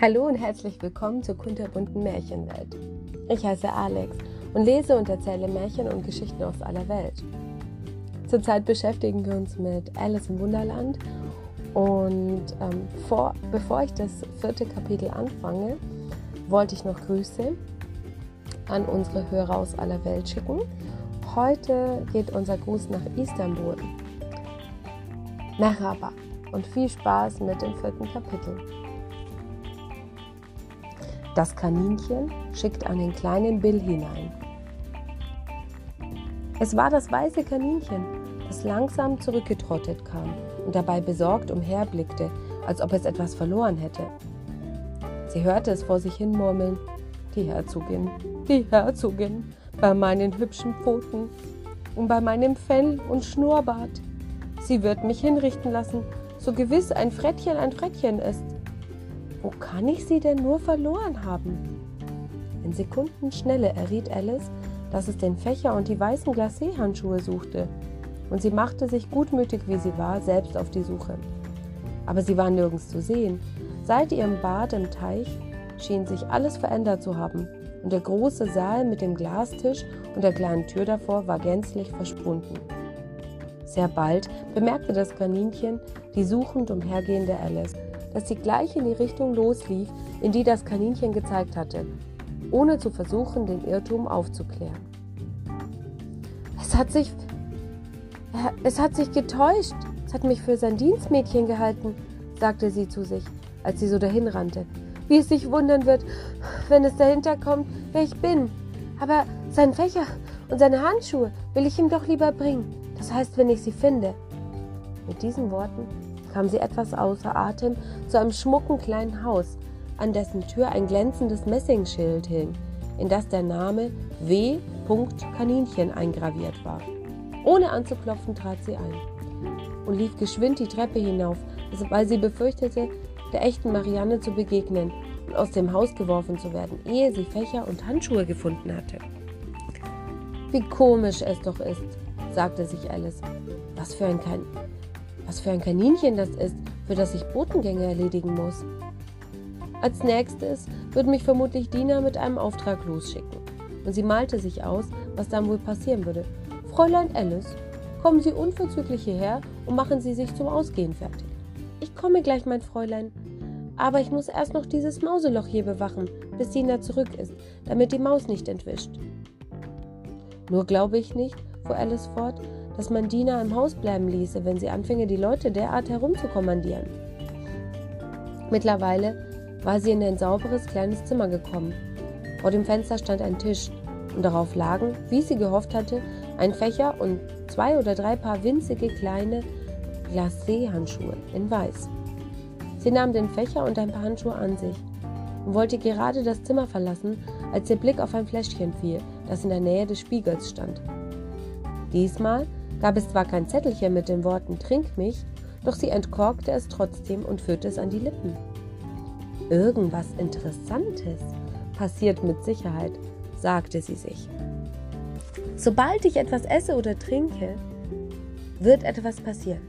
Hallo und herzlich willkommen zur kunterbunten Märchenwelt. Ich heiße Alex und lese und erzähle Märchen und Geschichten aus aller Welt. Zurzeit beschäftigen wir uns mit Alice im Wunderland und ähm, vor, bevor ich das vierte Kapitel anfange, wollte ich noch Grüße an unsere Hörer aus aller Welt schicken. Heute geht unser Gruß nach Istanbul. Merhaba und viel Spaß mit dem vierten Kapitel. Das Kaninchen schickt den kleinen Bill hinein. Es war das weiße Kaninchen, das langsam zurückgetrottet kam und dabei besorgt umherblickte, als ob es etwas verloren hätte. Sie hörte es vor sich hin murmeln. Die Herzogin, die Herzogin, bei meinen hübschen Pfoten und bei meinem Fell und Schnurrbart. Sie wird mich hinrichten lassen, so gewiss ein Frettchen ein Frettchen ist. Wo kann ich sie denn nur verloren haben? In Sekundenschnelle erriet Alice, dass es den Fächer und die weißen Glacé-Handschuhe suchte, und sie machte sich gutmütig wie sie war, selbst auf die Suche. Aber sie war nirgends zu sehen. Seit ihrem Bad im Teich schien sich alles verändert zu haben, und der große Saal mit dem Glastisch und der kleinen Tür davor war gänzlich verschwunden. Sehr bald bemerkte das Kaninchen die suchend umhergehende Alice dass sie gleich in die Richtung loslief, in die das Kaninchen gezeigt hatte, ohne zu versuchen, den Irrtum aufzuklären. Es hat sich. Es hat sich getäuscht. Es hat mich für sein Dienstmädchen gehalten, sagte sie zu sich, als sie so dahinrannte. Wie es sich wundern wird, wenn es dahinter kommt, wer ich bin. Aber sein Fächer und seine Handschuhe will ich ihm doch lieber bringen. Das heißt, wenn ich sie finde. Mit diesen Worten kam sie etwas außer Atem zu einem schmucken kleinen Haus, an dessen Tür ein glänzendes Messingschild hing, in das der Name W. Kaninchen eingraviert war. Ohne anzuklopfen trat sie ein und lief geschwind die Treppe hinauf, weil sie befürchtete, der echten Marianne zu begegnen und aus dem Haus geworfen zu werden, ehe sie Fächer und Handschuhe gefunden hatte. Wie komisch es doch ist, sagte sich Alice. Was für ein, was für ein Kaninchen das ist, für das ich Botengänge erledigen muss. Als nächstes würde mich vermutlich Dina mit einem Auftrag losschicken. Und sie malte sich aus, was dann wohl passieren würde. Fräulein Alice, kommen Sie unverzüglich hierher und machen Sie sich zum Ausgehen fertig. Ich komme gleich, mein Fräulein. Aber ich muss erst noch dieses Mauseloch hier bewachen, bis Dina zurück ist, damit die Maus nicht entwischt. Nur glaube ich nicht, fuhr Alice fort, dass man Dina im Haus bleiben ließe, wenn sie anfinge, die Leute derart herumzukommandieren. Mittlerweile war sie in ein sauberes kleines Zimmer gekommen. Vor dem Fenster stand ein Tisch und darauf lagen, wie sie gehofft hatte, ein Fächer und zwei oder drei Paar winzige kleine Glacé-Handschuhe in Weiß. Sie nahm den Fächer und ein paar Handschuhe an sich und wollte gerade das Zimmer verlassen, als ihr Blick auf ein Fläschchen fiel, das in der Nähe des Spiegels stand. Diesmal gab es zwar kein Zettelchen mit den Worten Trink mich, doch sie entkorkte es trotzdem und führte es an die Lippen. Irgendwas Interessantes passiert mit Sicherheit, sagte sie sich. Sobald ich etwas esse oder trinke, wird etwas passieren.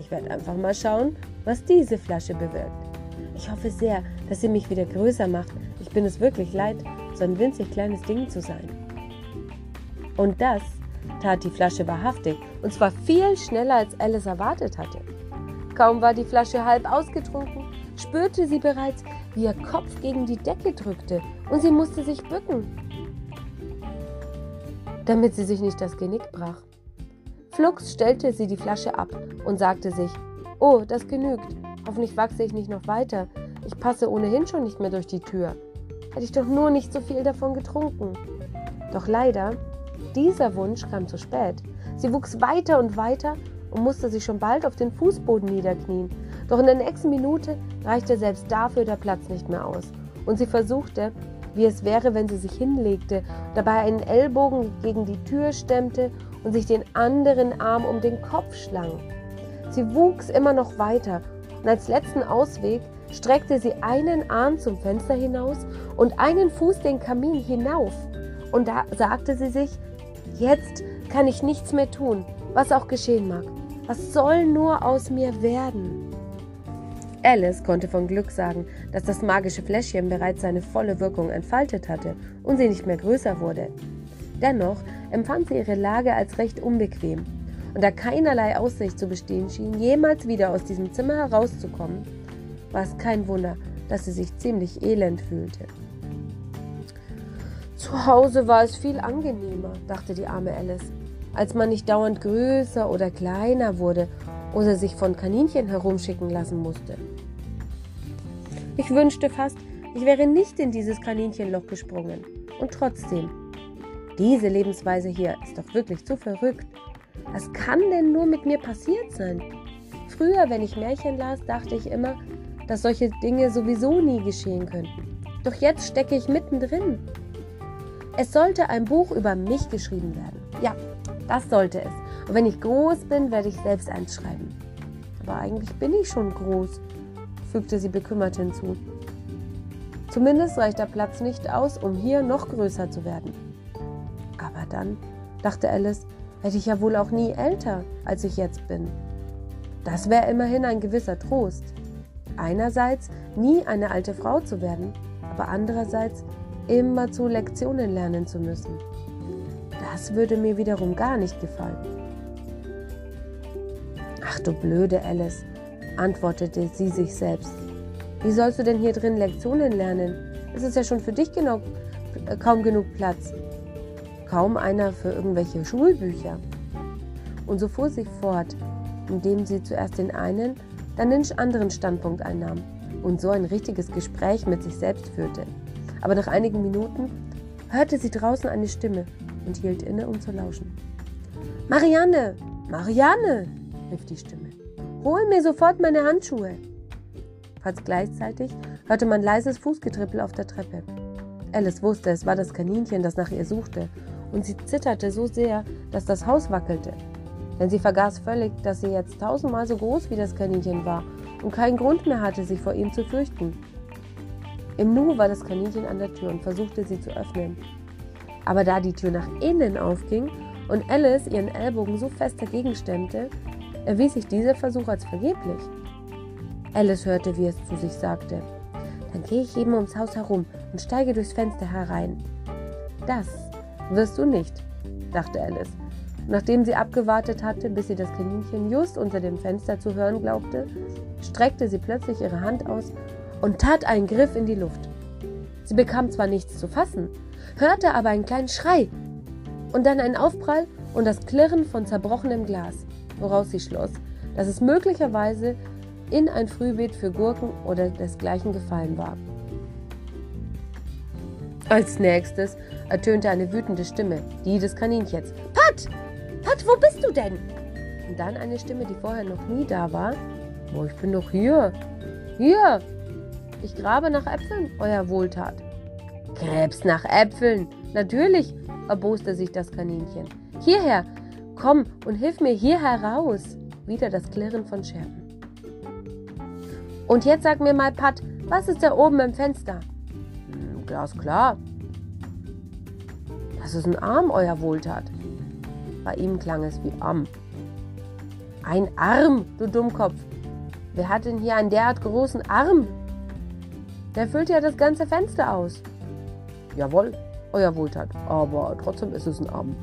Ich werde einfach mal schauen, was diese Flasche bewirkt. Ich hoffe sehr, dass sie mich wieder größer macht. Ich bin es wirklich leid, so ein winzig kleines Ding zu sein. Und das tat die Flasche wahrhaftig, und zwar viel schneller, als Alice erwartet hatte. Kaum war die Flasche halb ausgetrunken, spürte sie bereits, wie ihr Kopf gegen die Decke drückte, und sie musste sich bücken, damit sie sich nicht das Genick brach. Flugs stellte sie die Flasche ab und sagte sich, Oh, das genügt. Hoffentlich wachse ich nicht noch weiter. Ich passe ohnehin schon nicht mehr durch die Tür. Hätte ich doch nur nicht so viel davon getrunken. Doch leider dieser Wunsch kam zu spät. Sie wuchs weiter und weiter und musste sich schon bald auf den Fußboden niederknien. Doch in der nächsten Minute reichte selbst dafür der Platz nicht mehr aus. Und sie versuchte, wie es wäre, wenn sie sich hinlegte, dabei einen Ellbogen gegen die Tür stemmte und sich den anderen Arm um den Kopf schlang. Sie wuchs immer noch weiter und als letzten Ausweg streckte sie einen Arm zum Fenster hinaus und einen Fuß den Kamin hinauf. Und da sagte sie sich, Jetzt kann ich nichts mehr tun, was auch geschehen mag. Was soll nur aus mir werden? Alice konnte von Glück sagen, dass das magische Fläschchen bereits seine volle Wirkung entfaltet hatte und sie nicht mehr größer wurde. Dennoch empfand sie ihre Lage als recht unbequem, und da keinerlei Aussicht zu bestehen schien, jemals wieder aus diesem Zimmer herauszukommen, war es kein Wunder, dass sie sich ziemlich elend fühlte. Zu Hause war es viel angenehmer, dachte die arme Alice, als man nicht dauernd größer oder kleiner wurde oder sich von Kaninchen herumschicken lassen musste. Ich wünschte fast, ich wäre nicht in dieses Kaninchenloch gesprungen. Und trotzdem, diese Lebensweise hier ist doch wirklich zu verrückt. Was kann denn nur mit mir passiert sein? Früher, wenn ich Märchen las, dachte ich immer, dass solche Dinge sowieso nie geschehen könnten. Doch jetzt stecke ich mittendrin. Es sollte ein Buch über mich geschrieben werden. Ja, das sollte es. Und wenn ich groß bin, werde ich selbst eins schreiben. Aber eigentlich bin ich schon groß, fügte sie bekümmert hinzu. Zumindest reicht der Platz nicht aus, um hier noch größer zu werden. Aber dann, dachte Alice, werde ich ja wohl auch nie älter, als ich jetzt bin. Das wäre immerhin ein gewisser Trost. Einerseits nie eine alte Frau zu werden, aber andererseits immer zu Lektionen lernen zu müssen. Das würde mir wiederum gar nicht gefallen. Ach du blöde Alice, antwortete sie sich selbst. Wie sollst du denn hier drin Lektionen lernen? Es ist ja schon für dich äh, kaum genug Platz. Kaum einer für irgendwelche Schulbücher. Und so fuhr sie fort, indem sie zuerst den einen, dann den anderen Standpunkt einnahm und so ein richtiges Gespräch mit sich selbst führte. Aber nach einigen Minuten hörte sie draußen eine Stimme und hielt inne, um zu lauschen. Marianne! Marianne! rief die Stimme. Hol mir sofort meine Handschuhe! Fast gleichzeitig hörte man leises Fußgetrippel auf der Treppe. Alice wusste, es war das Kaninchen, das nach ihr suchte, und sie zitterte so sehr, dass das Haus wackelte. Denn sie vergaß völlig, dass sie jetzt tausendmal so groß wie das Kaninchen war und keinen Grund mehr hatte, sich vor ihm zu fürchten. Im Nu war das Kaninchen an der Tür und versuchte sie zu öffnen. Aber da die Tür nach innen aufging und Alice ihren Ellbogen so fest dagegen stemmte, erwies sich dieser Versuch als vergeblich. Alice hörte, wie es zu sich sagte. Dann gehe ich eben ums Haus herum und steige durchs Fenster herein. Das wirst du nicht, dachte Alice. nachdem sie abgewartet hatte, bis sie das Kaninchen just unter dem Fenster zu hören glaubte, streckte sie plötzlich ihre Hand aus und tat einen Griff in die Luft. Sie bekam zwar nichts zu fassen, hörte aber einen kleinen Schrei und dann einen Aufprall und das Klirren von zerbrochenem Glas, woraus sie schloss, dass es möglicherweise in ein Frühbeet für Gurken oder desgleichen gefallen war. Als nächstes ertönte eine wütende Stimme, die des Kaninchens. Pat! Pat, wo bist du denn? Und dann eine Stimme, die vorher noch nie da war. Oh, ich bin doch hier. Hier! Ich grabe nach Äpfeln, euer Wohltat. Gräbst nach Äpfeln? Natürlich, erboste sich das Kaninchen. Hierher, komm und hilf mir hier heraus. Wieder das Klirren von Scherben. Und jetzt sag mir mal, Pat, was ist da oben im Fenster? Hm, glasklar. Das ist ein Arm, euer Wohltat. Bei ihm klang es wie Arm. Ein Arm, du Dummkopf. Wer hat denn hier einen derart großen Arm? Der füllt ja das ganze Fenster aus. Jawohl, euer Wohltat. Aber trotzdem ist es ein Arm.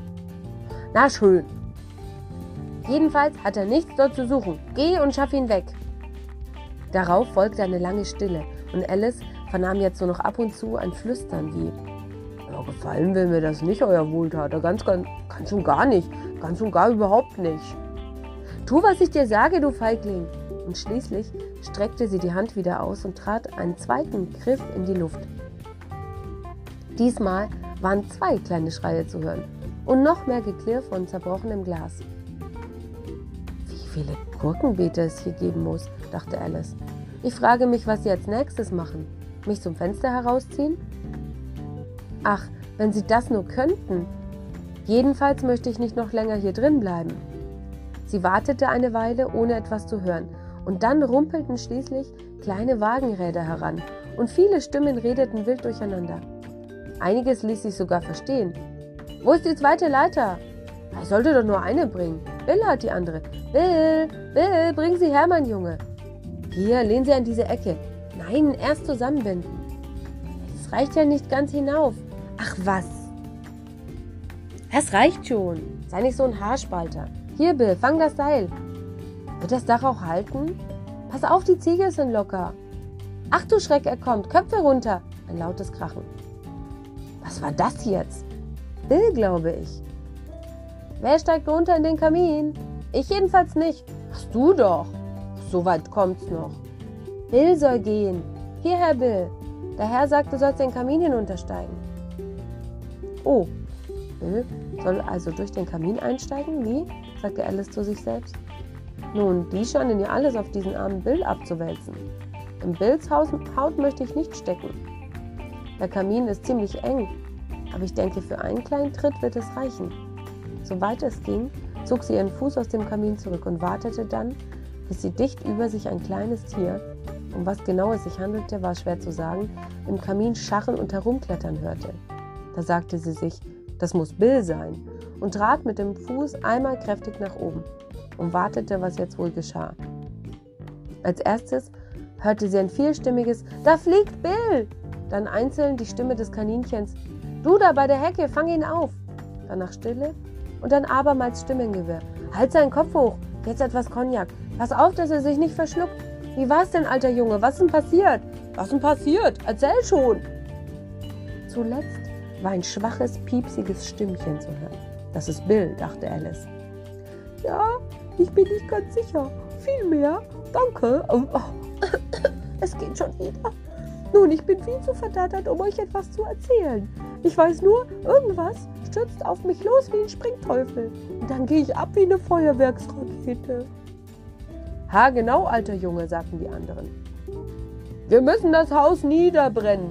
Na schön. Jedenfalls hat er nichts dort zu suchen. Geh und schaff ihn weg. Darauf folgte eine lange Stille und Alice vernahm jetzt nur noch ab und zu ein Flüstern wie ja, gefallen will mir das nicht, euer Wohltat. Ganz, ganz, ganz und gar nicht. Ganz und gar überhaupt nicht. Tu, was ich dir sage, du Feigling. Und schließlich streckte sie die Hand wieder aus und trat einen zweiten Griff in die Luft. Diesmal waren zwei kleine Schreie zu hören und noch mehr Geklirr von zerbrochenem Glas. Wie viele Gurkenbeete es hier geben muss, dachte Alice. Ich frage mich, was sie als nächstes machen. Mich zum Fenster herausziehen? Ach, wenn sie das nur könnten. Jedenfalls möchte ich nicht noch länger hier drin bleiben. Sie wartete eine Weile, ohne etwas zu hören, und dann rumpelten schließlich kleine Wagenräder heran, und viele Stimmen redeten wild durcheinander. Einiges ließ sich sogar verstehen. Wo ist die zweite Leiter? Ich sollte doch nur eine bringen. Bill hat die andere. Bill, Bill, bring sie her, mein Junge. Hier, lehnen Sie an diese Ecke. Nein, erst zusammenbinden. Es reicht ja nicht ganz hinauf. Ach was. Es reicht schon. Sei nicht so ein Haarspalter. Hier, Bill, fang das Seil. Wird das Dach auch halten? Pass auf, die Ziegel sind locker. Ach du Schreck, er kommt. Köpfe runter. Ein lautes Krachen. Was war das jetzt? Bill, glaube ich. Wer steigt runter in den Kamin? Ich jedenfalls nicht. Hast du doch. So weit kommt's noch. Bill soll gehen. Hierher, Bill. Der Herr sagt, du sollst den Kamin hinuntersteigen. Oh, Bill soll also durch den Kamin einsteigen? Wie? sagte Alice zu sich selbst. Nun, die scheinen ja alles auf diesen armen Bill abzuwälzen. Im Bills Haut möchte ich nicht stecken. Der Kamin ist ziemlich eng, aber ich denke, für einen kleinen Tritt wird es reichen. Soweit es ging, zog sie ihren Fuß aus dem Kamin zurück und wartete dann, bis sie dicht über sich ein kleines Tier, um was genau es sich handelte, war schwer zu sagen, im Kamin scharren und herumklettern hörte. Da sagte sie sich, das muss Bill sein, und trat mit dem Fuß einmal kräftig nach oben und wartete, was jetzt wohl geschah. Als erstes hörte sie ein vierstimmiges Da fliegt Bill! Dann einzeln die Stimme des Kaninchens Du da bei der Hecke, fang ihn auf! Danach Stille und dann abermals Stimmengewirr. Halt seinen Kopf hoch, jetzt etwas Cognac. Pass auf, dass er sich nicht verschluckt. Wie war's denn, alter Junge? Was denn passiert? Was denn passiert? Erzähl schon! Zuletzt war ein schwaches, piepsiges Stimmchen zu hören. Das ist Bill, dachte Alice. Ja, ich bin nicht ganz sicher. Viel mehr. Danke. Oh, oh. Es geht schon wieder. Nun, ich bin viel zu verdattert, um euch etwas zu erzählen. Ich weiß nur, irgendwas stürzt auf mich los wie ein Springteufel. Und dann gehe ich ab wie eine Feuerwerksrakete. Ha, genau, alter Junge, sagten die anderen. Wir müssen das Haus niederbrennen,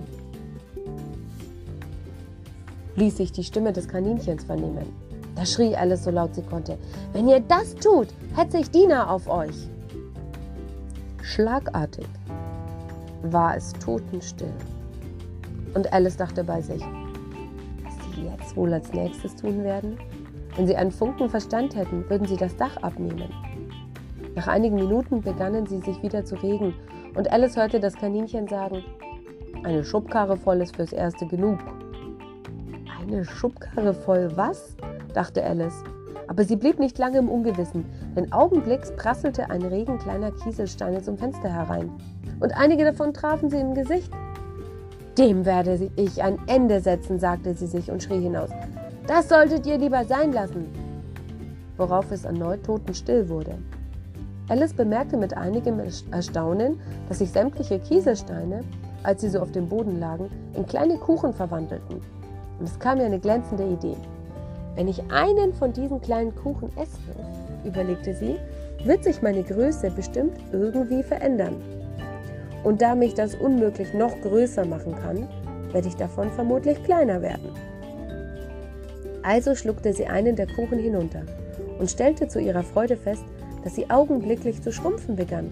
ließ sich die Stimme des Kaninchens vernehmen. Da schrie Alice so laut sie konnte. Wenn ihr das tut, hetze ich Diener auf euch. Schlagartig war es totenstill. Und Alice dachte bei sich, was sie jetzt wohl als nächstes tun werden? Wenn sie einen Funken Verstand hätten, würden sie das Dach abnehmen. Nach einigen Minuten begannen sie sich wieder zu regen und Alice hörte das Kaninchen sagen, eine Schubkarre voll ist fürs Erste genug. Eine Schubkarre voll was? Dachte Alice. Aber sie blieb nicht lange im Ungewissen, denn augenblicks prasselte ein Regen kleiner Kieselsteine zum Fenster herein. Und einige davon trafen sie im Gesicht. Dem werde ich ein Ende setzen, sagte sie sich und schrie hinaus. Das solltet ihr lieber sein lassen. Worauf es erneut totenstill wurde. Alice bemerkte mit einigem Erstaunen, dass sich sämtliche Kieselsteine, als sie so auf dem Boden lagen, in kleine Kuchen verwandelten. Und es kam ihr eine glänzende Idee. Wenn ich einen von diesen kleinen Kuchen esse, überlegte sie, wird sich meine Größe bestimmt irgendwie verändern. Und da mich das unmöglich noch größer machen kann, werde ich davon vermutlich kleiner werden. Also schluckte sie einen der Kuchen hinunter und stellte zu ihrer Freude fest, dass sie augenblicklich zu schrumpfen begann.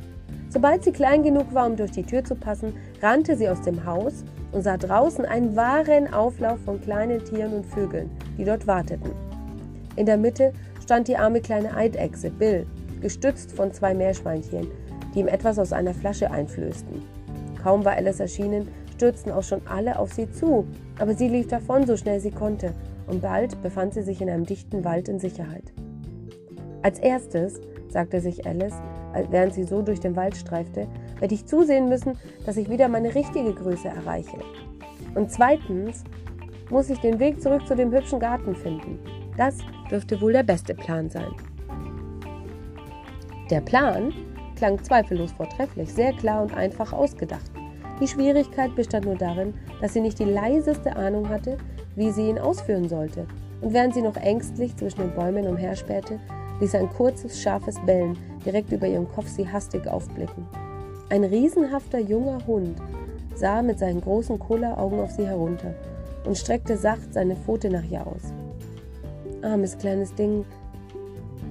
Sobald sie klein genug war, um durch die Tür zu passen, rannte sie aus dem Haus und sah draußen einen wahren Auflauf von kleinen Tieren und Vögeln, die dort warteten. In der Mitte stand die arme kleine Eidechse, Bill, gestützt von zwei Meerschweinchen, die ihm etwas aus einer Flasche einflößten. Kaum war Alice erschienen, stürzten auch schon alle auf sie zu, aber sie lief davon, so schnell sie konnte, und bald befand sie sich in einem dichten Wald in Sicherheit. Als erstes, sagte sich Alice, während sie so durch den Wald streifte, werde ich zusehen müssen, dass ich wieder meine richtige Größe erreiche. Und zweitens muss ich den Weg zurück zu dem hübschen Garten finden. Das dürfte wohl der beste Plan sein. Der Plan klang zweifellos vortrefflich, sehr klar und einfach ausgedacht. Die Schwierigkeit bestand nur darin, dass sie nicht die leiseste Ahnung hatte, wie sie ihn ausführen sollte. Und während sie noch ängstlich zwischen den Bäumen umherspähte, ließ ein kurzes, scharfes Bellen direkt über ihrem Kopf sie hastig aufblicken. Ein riesenhafter junger Hund sah mit seinen großen Kohleraugen auf sie herunter und streckte sacht seine Pfote nach ihr aus. Armes kleines Ding,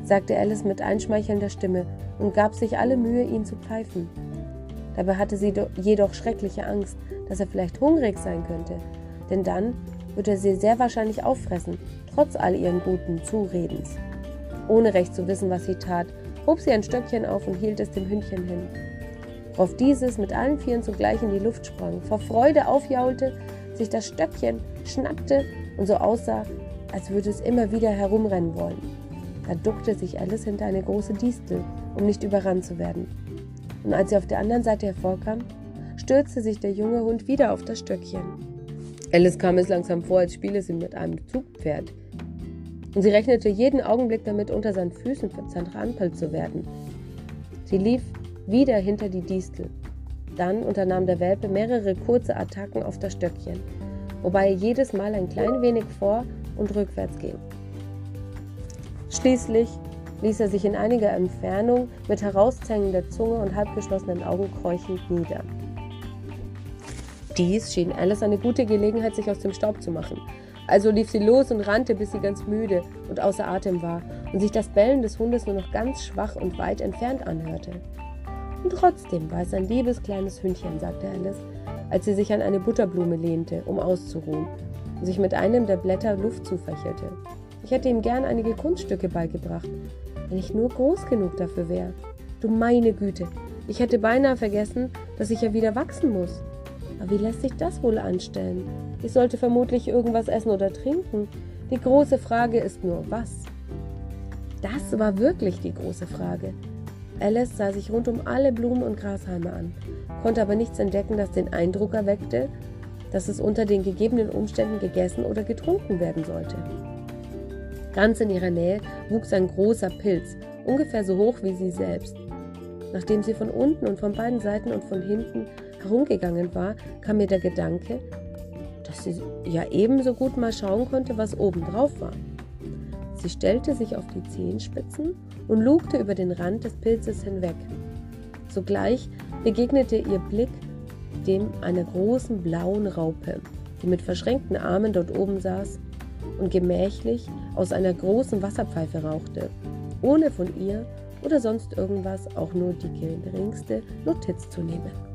sagte Alice mit einschmeichelnder Stimme und gab sich alle Mühe, ihn zu pfeifen. Dabei hatte sie jedoch schreckliche Angst, dass er vielleicht hungrig sein könnte, denn dann würde er sie sehr wahrscheinlich auffressen, trotz all ihren guten Zuredens. Ohne recht zu wissen, was sie tat, hob sie ein Stöckchen auf und hielt es dem Hündchen hin. Worauf dieses mit allen Vieren zugleich in die Luft sprang, vor Freude aufjaulte, sich das Stöckchen schnappte und so aussah, als würde es immer wieder herumrennen wollen. Da duckte sich Alice hinter eine große Distel, um nicht überrannt zu werden. Und als sie auf der anderen Seite hervorkam, stürzte sich der junge Hund wieder auf das Stöckchen. Alice kam es langsam vor, als spiele sie mit einem Zugpferd. Und sie rechnete jeden Augenblick damit, unter seinen Füßen zertrampelt zu werden. Sie lief wieder hinter die Distel. Dann unternahm der Welpe mehrere kurze Attacken auf das Stöckchen, wobei er jedes Mal ein klein wenig vor und rückwärts ging. Schließlich ließ er sich in einiger Entfernung mit heraushängender Zunge und halbgeschlossenen Augen keuchend nieder. Dies schien Alice eine gute Gelegenheit, sich aus dem Staub zu machen. Also lief sie los und rannte, bis sie ganz müde und außer Atem war und sich das Bellen des Hundes nur noch ganz schwach und weit entfernt anhörte. Und trotzdem war es ein liebes kleines Hündchen, sagte Alice, als sie sich an eine Butterblume lehnte, um auszuruhen, und sich mit einem der Blätter Luft zufächelte. Ich hätte ihm gern einige Kunststücke beigebracht, wenn ich nur groß genug dafür wäre. Du meine Güte, ich hätte beinahe vergessen, dass ich ja wieder wachsen muss. Aber wie lässt sich das wohl anstellen? Ich sollte vermutlich irgendwas essen oder trinken. Die große Frage ist nur, was? Das war wirklich die große Frage. Alice sah sich rund um alle Blumen und Grashalme an, konnte aber nichts entdecken, das den Eindruck erweckte, dass es unter den gegebenen Umständen gegessen oder getrunken werden sollte. Ganz in ihrer Nähe wuchs ein großer Pilz, ungefähr so hoch wie sie selbst. Nachdem sie von unten und von beiden Seiten und von hinten herumgegangen war, kam mir der Gedanke, dass sie ja ebenso gut mal schauen konnte, was oben drauf war. Sie stellte sich auf die Zehenspitzen und lugte über den Rand des Pilzes hinweg. Sogleich begegnete ihr Blick dem einer großen blauen Raupe, die mit verschränkten Armen dort oben saß und gemächlich aus einer großen Wasserpfeife rauchte, ohne von ihr oder sonst irgendwas auch nur die geringste Notiz zu nehmen.